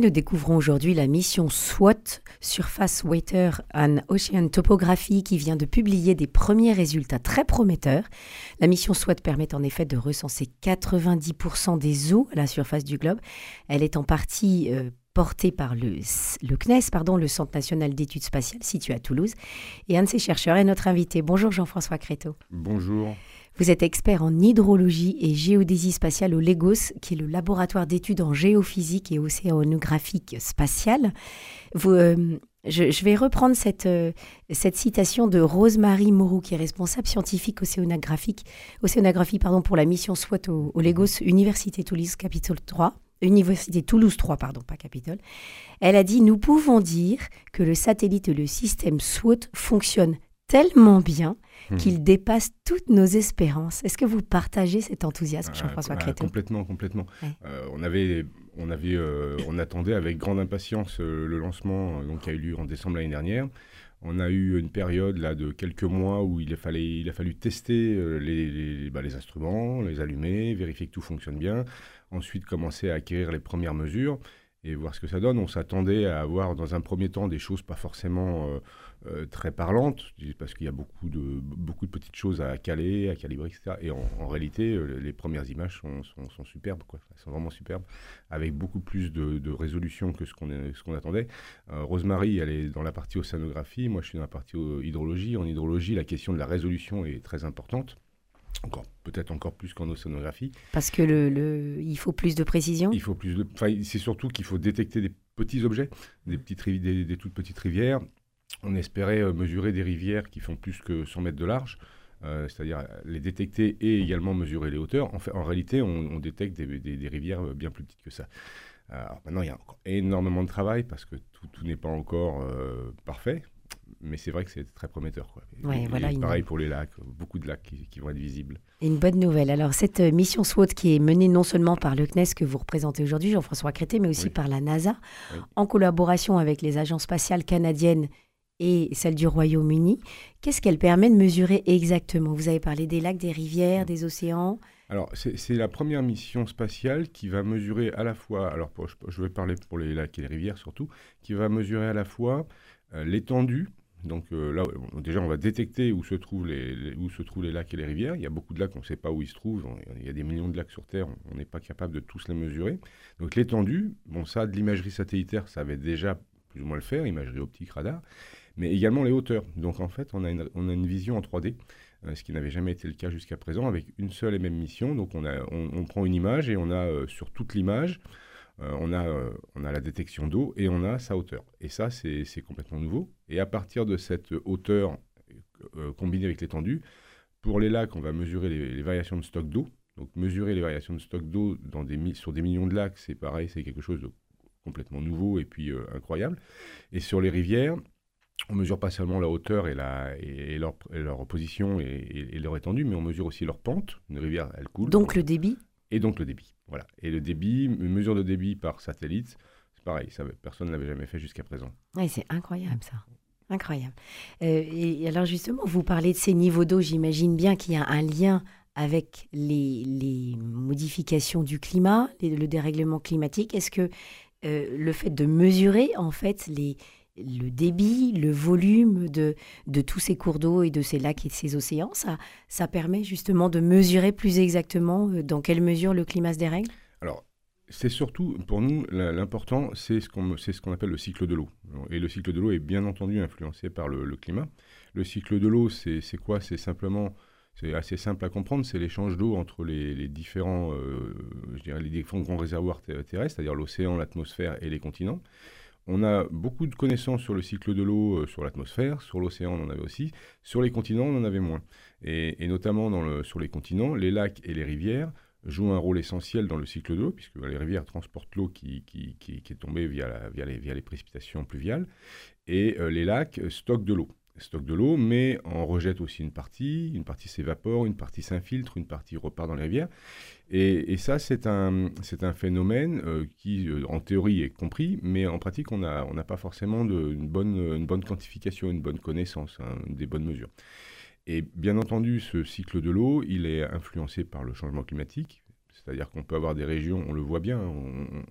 Nous découvrons aujourd'hui la mission SWOT, Surface Water and Ocean Topography, qui vient de publier des premiers résultats très prometteurs. La mission SWOT permet en effet de recenser 90% des eaux à la surface du globe. Elle est en partie euh, portée par le, CNES, pardon, le Centre national d'études spatiales, situé à Toulouse. Et un de ses chercheurs est notre invité. Bonjour Jean-François Créteau. Bonjour. Vous êtes expert en hydrologie et géodésie spatiale au LEGOS, qui est le laboratoire d'études en géophysique et océanographique spatiale. Euh, je, vais reprendre cette, euh, cette citation de Rosemary Moreau, qui est responsable scientifique océanographique, océanographie pardon, pour la mission SWOT au, au Université Toulouse Capitole 3. Université Toulouse 3, pardon, pas Capitole. Elle a dit Nous pouvons dire que le satellite et le système SWOT fonctionnent tellement bien Hmm. qu'il dépasse toutes nos espérances. Est-ce que vous partagez cet enthousiasme, ah, Jean-François ah, Complètement, complètement. Euh, on avait, on avait, euh, on attendait avec grande impatience euh, le lancement, donc qui a eu lieu en décembre l'année dernière. On a eu une période là de quelques mois où il a, fallu, il a fallu tester les, bah, les, instruments, les allumer, vérifier que tout fonctionne bien. Ensuite, commencer à acquérir les premières mesures et voir ce que ça donne. On s'attendait à avoir dans un premier temps des choses pas forcément euh, très parlante, parce qu'il y a beaucoup de, beaucoup de petites choses à caler, à calibrer, etc. Et en, réalité, euh, les premières images sont, sont, superbes, quoi. Elles sont vraiment superbes, avec beaucoup plus de, résolution que ce qu'on attendait. Euh, Rosemary, elle est dans la partie océanographie, moi je suis dans la partie hydrologie. En hydrologie, la question de la résolution est très importante. Encore, peut-être encore plus qu'en océanographie. Parce que le, il faut plus de précision Il faut plus de. c'est surtout qu'il faut détecter des petits objets, des, petites, des, des toutes petites rivières, on espérait euh, mesurer des rivières qui font plus que 100 mètres de large, euh, c'est-à-dire les détecter et également mesurer les hauteurs. En, fait, en réalité, on, détecte des, rivières euh, bien plus petites que ça. Alors maintenant, il y a encore énormément de travail parce que tout, n'est pas encore parfait, mais c'est vrai que c'est très prometteur. Quoi. voilà, pareil pour les lacs, beaucoup de lacs qui, vont être visibles. une bonne nouvelle. Alors, cette mission SWOT qui est menée non seulement par le CNES que vous représentez aujourd'hui, Jean-François Crété, mais aussi par la NASA, en collaboration avec les agences spatiales canadiennes et celle du Royaume-Uni. Qu'est-ce qu'elle permet de mesurer exactement? Vous avez parlé des lacs, des rivières, des océans. Alors, c'est la première mission spatiale qui va mesurer à la fois, alors je, vais parler pour les lacs et les rivières surtout, qui va mesurer à la fois euh, l'étendue. Donc euh, là, déjà, on va détecter où se, trouvent les, où se trouvent les lacs et les rivières. Il y a beaucoup de lacs, on ne sait pas où ils se trouvent. il y a des millions de lacs sur Terre, on n'est pas capable de tous les mesurer. Donc l'étendue, bon, ça, de l'imagerie satellitaire, ça va déjà plus ou moins le faire, imagerie optique, radar mais également les hauteurs. Donc en fait, on a une, on a une vision en 3D, euh, ce qui n'avait jamais été le cas jusqu'à présent, avec une seule et même mission. Donc on, a, on, prend une image et on a euh, sur toute l'image, euh, on, a, on a la détection d'eau et on a sa hauteur. Et ça, c'est complètement nouveau. Et à partir de cette hauteur combinée avec l'étendue, pour les lacs, on va mesurer les, variations de stock d'eau. Donc mesurer les variations de stock d'eau des, sur des millions de lacs, c'est pareil, c'est quelque chose de complètement nouveau et puis incroyable. Et sur les rivières, on mesure pas seulement la hauteur et, la, et, leur, leur, position et, leur étendue, mais on mesure aussi leur pente. Une rivière, elle coule. Donc le débit? Et donc le débit, voilà. Et le débit, une mesure de débit par satellite, c'est pareil, ça, personne ne l'avait jamais fait jusqu'à présent. Oui, c'est incroyable ça. Incroyable. Euh, et alors justement, vous parlez de ces niveaux d'eau, j'imagine bien qu'il y a un lien avec les, les modifications du climat, le dérèglement climatique. Est-ce que euh, le fait de mesurer en fait les, le débit, le volume de, de tous ces cours d'eau et de ces lacs et de ces océans, ça, ça permet justement de mesurer plus exactement euh, dans quelle mesure le climat se dérègle? Alors, c'est surtout, pour nous, l'important, c'est ce qu'on ce qu'on appelle le cycle de l'eau. Et le cycle de l'eau est bien entendu influencé par le, climat. Le cycle de l'eau, c'est quoi? C'est simplement, c'est assez simple à comprendre, c'est l'échange d'eau entre les, différents, euh, je dirais, les différents grands réservoirs terrestres, c'est-à-dire l'océan, l'atmosphère et les continents. On a beaucoup de connaissances sur le cycle de l'eau, euh, sur l'atmosphère, sur l'océan on en avait aussi, sur les continents on en avait moins. Et, notamment sur les continents, les lacs et les rivières jouent un rôle essentiel dans le cycle de l'eau, puisque les rivières transportent l'eau qui, est tombée via, les, précipitations pluviales, et euh, les lacs stockent de l'eau stockent de l'eau, mais en rejettent aussi une partie, une partie s'évapore, une partie s'infiltre, une partie repart dans les rivières. Et, ça, c'est un, c'est un phénomène euh, qui, euh, en théorie, est compris, mais en pratique, on n'a on pas forcément de, une, bonne, une bonne quantification, une bonne connaissance, hein, des bonnes mesures. Et bien entendu, ce cycle de l'eau, il est influencé par le changement climatique, c'est-à-dire qu'on peut avoir des régions, on le voit bien, on,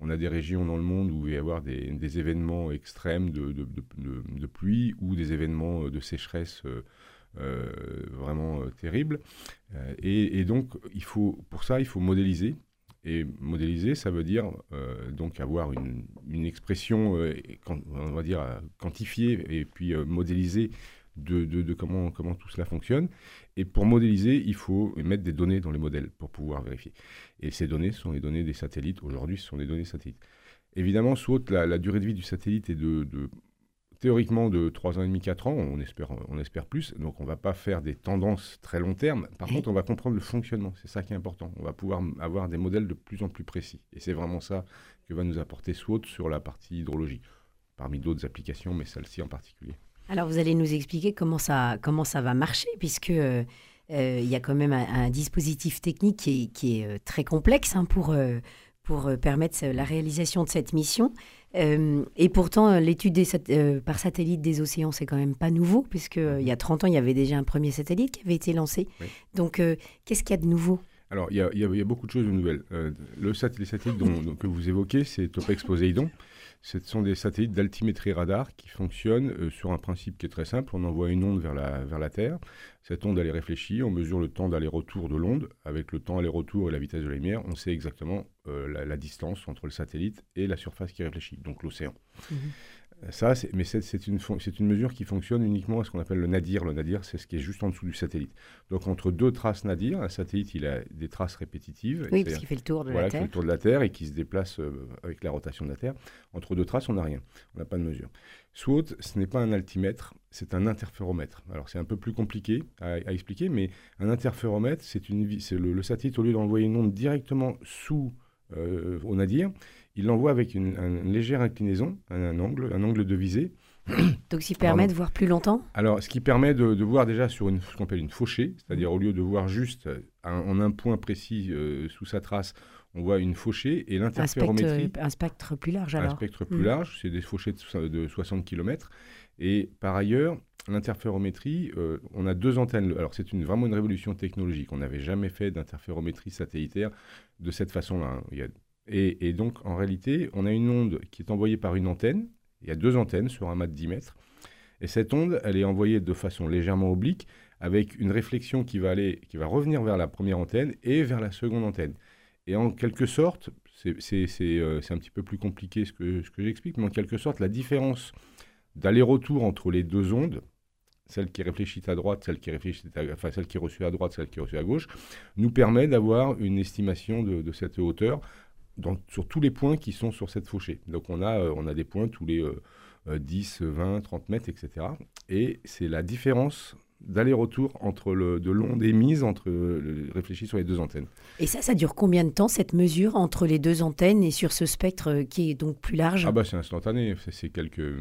on a des régions dans le monde où il va y avoir des, événements extrêmes de, pluie ou des événements de sécheresse vraiment terribles. Et, et, donc, pour ça, il faut modéliser. Et modéliser, ça veut dire avoir une, une expression, on va dire, quantifiée et puis modéliser de, comment, comment tout cela fonctionne. Et pour modéliser, il faut mettre des données dans les modèles pour pouvoir vérifier. Et ces données sont les données des satellites. Aujourd'hui, ce sont des données satellites. Évidemment, sous la, la durée de vie du satellite est de, théoriquement de 3 ans et demi, 4 ans, on espère, on espère plus, donc on ne va pas faire des tendances très long terme. Par contre, on va comprendre le fonctionnement, c'est ça qui est important. On va pouvoir avoir des modèles de plus en plus précis. Et c'est vraiment ça que va nous apporter SWOT sur la partie hydrologie, parmi d'autres applications, mais celle-ci en particulier. Alors vous allez nous expliquer comment ça, comment ça va marcher, puisque euh, euh, il y a quand même un, dispositif technique qui est, euh, très complexe hein, pour, pour permettre la réalisation de cette mission. et pourtant, l'étude par satellite des océans, c'est quand même pas nouveau, puisqu'il il y a 30 ans, il y avait déjà un premier satellite qui avait été lancé. Donc, qu'est-ce qu'il y a de nouveau? Alors, il y, a, il y, a, beaucoup de choses de nouvelles. le satellite, les satellites dont, que vous évoquez, c'est Topex Poseidon. Ce sont des satellites d'altimétrie radar qui fonctionnent euh, sur un principe qui est très simple. On envoie une onde vers la, Terre. Cette onde, elle est réfléchie. On mesure le temps d'aller-retour de l'onde. Avec le temps aller-retour et la vitesse de la lumière, on sait exactement euh, la, distance entre le satellite et la surface qui réfléchit, donc l'océan. Mhm. Ça, mais c'est une, une, mesure qui fonctionne uniquement à ce qu'on appelle le nadir. Le nadir, c'est ce qui est juste en dessous du satellite. Donc, entre deux traces nadir, un satellite, il a des traces répétitives. Oui, parce qu'il fait le tour de la Terre. Fait le tour de la Terre et qui se déplace euh, avec la rotation de la Terre. Entre deux traces, on n'a rien. On n'a pas de mesure. SWOT, ce n'est pas un altimètre, c'est un interféromètre. Alors, c'est un peu plus compliqué à, expliquer, mais un interféromètre, c'est le, le satellite, au lieu d'envoyer une onde directement sous euh, au nadir, il l'envoie avec une, légère inclinaison, un, angle, un angle de visée. Donc, ce qui permet de voir plus longtemps? Alors, ce qui permet de, voir déjà sur une, ce qu'on appelle une fauchée, c'est-à-dire au lieu de voir juste en un point précis euh, sous sa trace, on voit une fauchée et l'interférométrie. Un, spectre plus large alors Un spectre plus mm. large, c'est des fauchées de, 60 km. Et par ailleurs, l'interférométrie, euh, on a deux antennes. Alors c'est une, vraiment une révolution technologique. On n'avait jamais fait d'interférométrie satellitaire de cette façon-là. Hein. Il y a et, donc, en réalité, on a une onde qui est envoyée par une antenne. Il y a deux antennes sur un mât de 10 mètres. Et cette onde, elle est envoyée de façon légèrement oblique, avec une réflexion qui va, aller, qui va revenir vers la première antenne et vers la seconde antenne. Et en quelque sorte, c'est euh, un petit peu plus compliqué ce que, j'explique, mais en quelque sorte, la différence d'aller-retour entre les deux ondes, celle qui réfléchit à droite, celle qui réfléchit enfin celle qui est reçue à droite, celle qui est reçue à gauche, nous permet d'avoir une estimation de, cette hauteur sur tous les points qui sont sur cette fauchée. Donc on a, euh, on a des points tous les 10, 20, 30 mètres, etc. Et c'est la différence d'aller-retour entre le, de l'onde émise entre le, réfléchi sur les deux antennes. Et ça, ça dure combien de temps cette mesure entre les deux antennes et sur ce spectre euh, qui est donc plus large? Ah bah c'est instantané, c'est quelques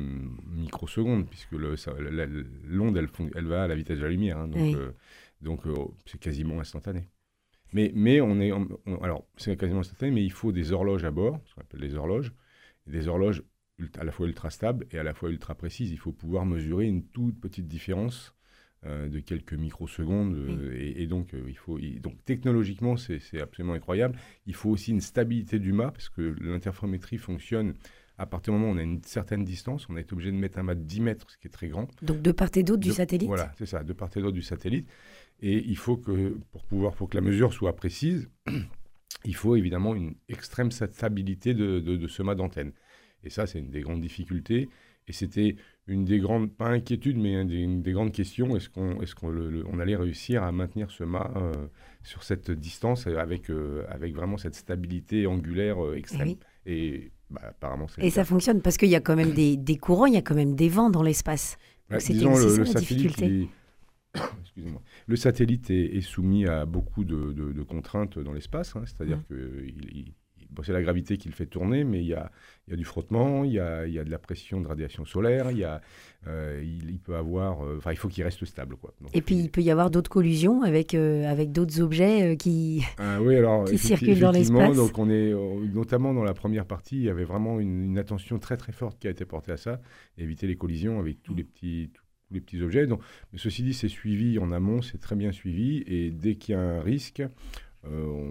microsecondes puisque l'onde elle, elle, va à la vitesse de la lumière, hein. donc euh, donc c'est quasiment instantané. Mais, mais on est. alors, c'est quasiment instantané, mais il faut des horloges à bord, ce qu'on appelle des horloges. Des horloges à la fois ultra stables et à la fois ultra précises. Il faut pouvoir mesurer une toute petite différence euh, de quelques microsecondes. Euh, et, donc, euh, il faut, donc, technologiquement, c'est absolument incroyable. Il faut aussi une stabilité du mât, parce que l'interférométrie fonctionne à partir du moment où on a une certaine distance, on est obligé de mettre un mât de 10 mètres, ce qui est très grand. Donc de part et d'autre du satellite? Voilà, c'est ça, de part et d'autre du satellite. Et il faut que, pour pouvoir, pour que la mesure soit précise, il faut évidemment une extrême stabilité de, de, ce mât d'antenne. Et ça, c'est une des grandes difficultés. Et c'était une des grandes, pas inquiétudes, mais une des, grandes questions. Est-ce qu'on est qu'on on allait réussir à maintenir ce mât euh, sur cette distance avec, euh, avec vraiment cette stabilité angulaire euh, extrême Et bah, apparemment, Et ça fonctionne parce qu'il y a quand même des, des, courants, il y a quand même des vents dans l'espace. Bah, disons, le, le satellite, le satellite est, soumis à beaucoup de, contraintes dans l'espace, hein. c'est-à-dire que c'est la gravité qui le fait tourner, mais il y a, du frottement, il y a, de la pression de radiation solaire, il, y a, euh, il, peut avoir, euh, enfin, il faut qu'il reste stable, quoi. et puis il peut y avoir d'autres collisions avec euh, avec d'autres objets qui, ah oui, alors, qui circulent dans l'espace. Donc on est notamment dans la première partie, il y avait vraiment une, attention très très forte qui a été portée à ça, éviter les collisions avec tous les petits les petits objets. Donc, mais ceci dit, c'est suivi en amont, c'est très bien suivi. Et dès qu'il y a un risque, euh,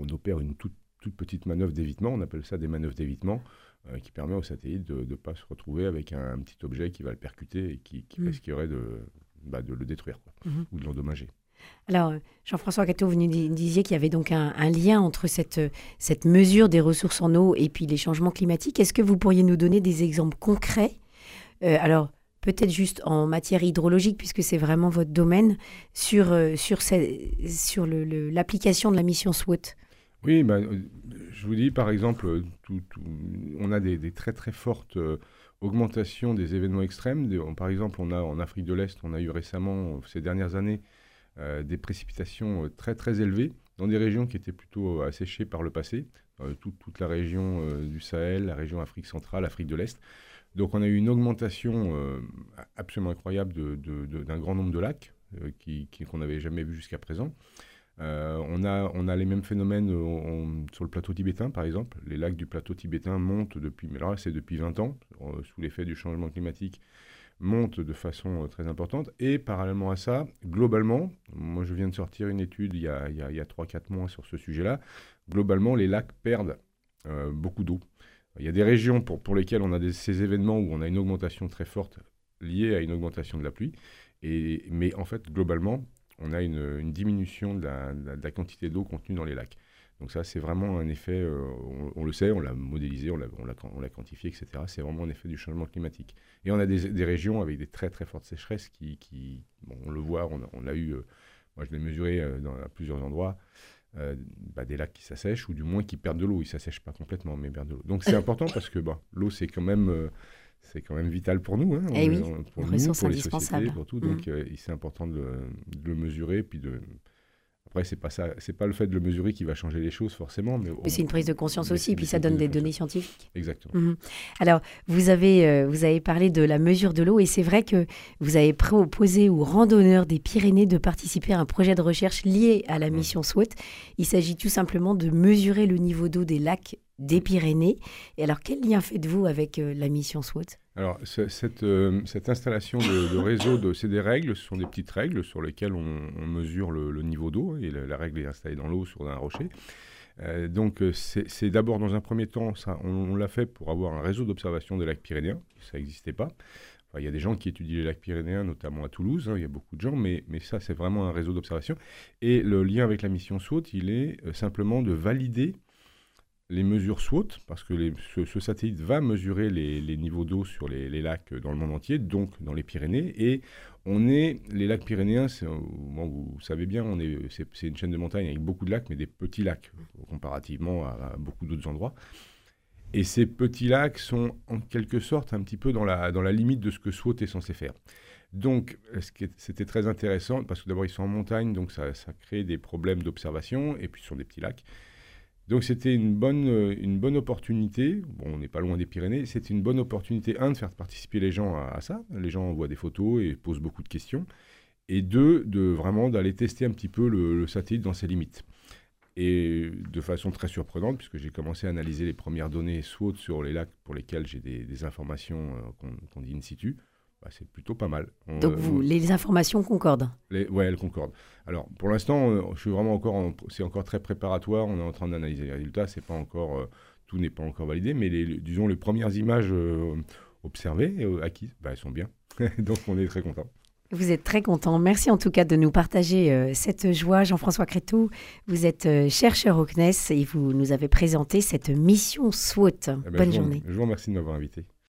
on, opère une toute, toute petite manœuvre d'évitement, on appelle ça des manœuvres d'évitement, qui permet au satellite de ne pas se retrouver avec un, petit objet qui va le percuter et qui, qui mm. risquerait de, bah, de le détruire mm-hmm. ou de l'endommager. Alors, Jean-François Cateau, vous nous disiez qu'il y avait donc un, lien entre cette, cette mesure des ressources en eau et puis les changements climatiques. Est-ce que vous pourriez nous donner des exemples concrets? Euh, Alors, peut-être juste en matière hydrologique, puisque c'est vraiment votre domaine, sur, euh, sur, sur l'application de la mission SWOT Oui, euh, je vous dis par exemple, on a des, très très fortes augmentations des événements extrêmes. par exemple, on a en Afrique de l'Est, on a eu récemment, ces dernières années, euh, des précipitations euh, très très élevées dans des régions qui étaient plutôt euh, asséchées par le passé, toute la région du Sahel, la région Afrique centrale, Afrique de l'Est. Donc on a eu une augmentation absolument incroyable d'un grand nombre de lacs qu'on n'avait jamais vu jusqu'à présent. on, a, on a les mêmes phénomènes sur le plateau tibétain, par exemple. Les lacs du plateau tibétain montent depuis, mais c'est depuis 20 ans, sous l'effet du changement climatique monte de façon euh, très importante. Et parallèlement à ça, globalement, moi je viens de sortir une étude il y a, il y a, 3-4 mois sur ce sujet-là, globalement les lacs perdent euh, beaucoup d'eau. Il y a des régions pour, pour lesquelles on a ces événements où on a une augmentation très forte liée à une augmentation de la pluie. Et, mais en fait, globalement, on a une, diminution de la, quantité d'eau contenue dans les lacs. Donc ça, c'est vraiment un effet, euh, on, le sait, on l'a modélisé, on l'a quantifié, etc. C'est vraiment un effet du changement climatique. Et on a des, régions avec des très très fortes sécheresses qui, on le voit, on, l'a eu, euh, moi je l'ai mesuré euh, dans, à plusieurs endroits, bah, des lacs qui s'assèchent ou du moins qui perdent de l'eau. Ils ne s'assèchent pas complètement, mais perdent de l'eau. Donc c'est important parce que bah, l'eau, c'est quand même... c'est quand même vital pour nous, hein, eh oui, pour nous, pour les sociétés, pour tout. Donc mmh. c'est important de, de, le mesurer, puis de, après, c'est pas ça, c'est pas le fait de le mesurer qui va changer les choses forcément, mais, c'est une prise de conscience aussi, puis ça donne des données scientifiques. Exactement. Mhm. Alors, vous avez euh, vous avez parlé de la mesure de l'eau et c'est vrai que vous avez proposé aux randonneurs des Pyrénées de participer à un projet de recherche lié à la mission SWOT. Il s'agit tout simplement de mesurer le niveau d'eau des lacs des Pyrénées. Et alors, quel lien faites-vous avec euh, la mission SWOT? Alors, cette, euh, cette, installation de, réseau, de, c'est des règles, ce sont des petites règles sur lesquelles on, mesure le, niveau d'eau, et la, règle est installée dans l'eau sur un rocher. Euh, donc, c'est d'abord, dans un premier temps, ça, on, l'a fait pour avoir un réseau d'observation des lacs pyrénéens, ça n'existait pas. il y a des gens qui étudient les lacs pyrénéens, notamment à Toulouse, hein, il y a beaucoup de gens, mais, mais ça, c'est vraiment un réseau d'observation. Et le lien avec la mission SWOT, il est simplement de valider les mesures SWOT, parce que ce, satellite va mesurer les, niveaux d'eau sur les, lacs dans le monde entier, donc dans les Pyrénées. Et on est, les lacs pyrénéens, vous savez bien, c'est, une chaîne de montagnes avec beaucoup de lacs, mais des petits lacs, comparativement à, beaucoup d'autres endroits. Et ces petits lacs sont en quelque sorte un petit peu dans la, dans la limite de ce que SWOT est censé faire. Donc, c'était très intéressant, parce que d'abord, ils sont en montagne, donc ça, ça crée des problèmes d'observation, et puis ce sont des petits lacs. Donc c'était une bonne, euh, une bonne opportunité, bon on n'est pas loin des Pyrénées, c'était une bonne opportunité, un, de faire participer les gens à, ça, les gens voient des photos et posent beaucoup de questions, et deux, de vraiment d'aller tester un petit peu le, satellite dans ses limites. Et de façon très surprenante, puisque j'ai commencé à analyser les premières données SWOT sur les lacs pour lesquels j'ai des, informations euh, qu'on dit in situ, bah, c'est plutôt pas mal. Donc vous, les informations concordent Oui, elles concordent. Alors pour l'instant, euh, je suis vraiment encore, c'est encore très préparatoire. On est en train d'analyser les résultats. C'est pas encore, euh, tout n'est pas encore validé, mais les, disons les premières images euh, observées, acquises, bah, elles sont bien. Donc on est très content. Vous êtes très content. Merci en tout cas de nous partager cette joie. Jean-François Créteau, vous êtes chercheur au CNES et vous nous avez présenté cette mission SWOT. Eh ben, Bonne journée. je vous remercie de m'avoir invité.